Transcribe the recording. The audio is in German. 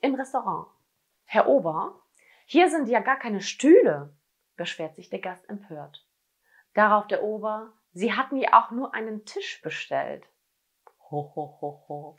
im Restaurant. Herr Ober, hier sind ja gar keine Stühle, beschwert sich der Gast empört. Darauf der Ober, Sie hatten ja auch nur einen Tisch bestellt. Ho, ho, ho, ho.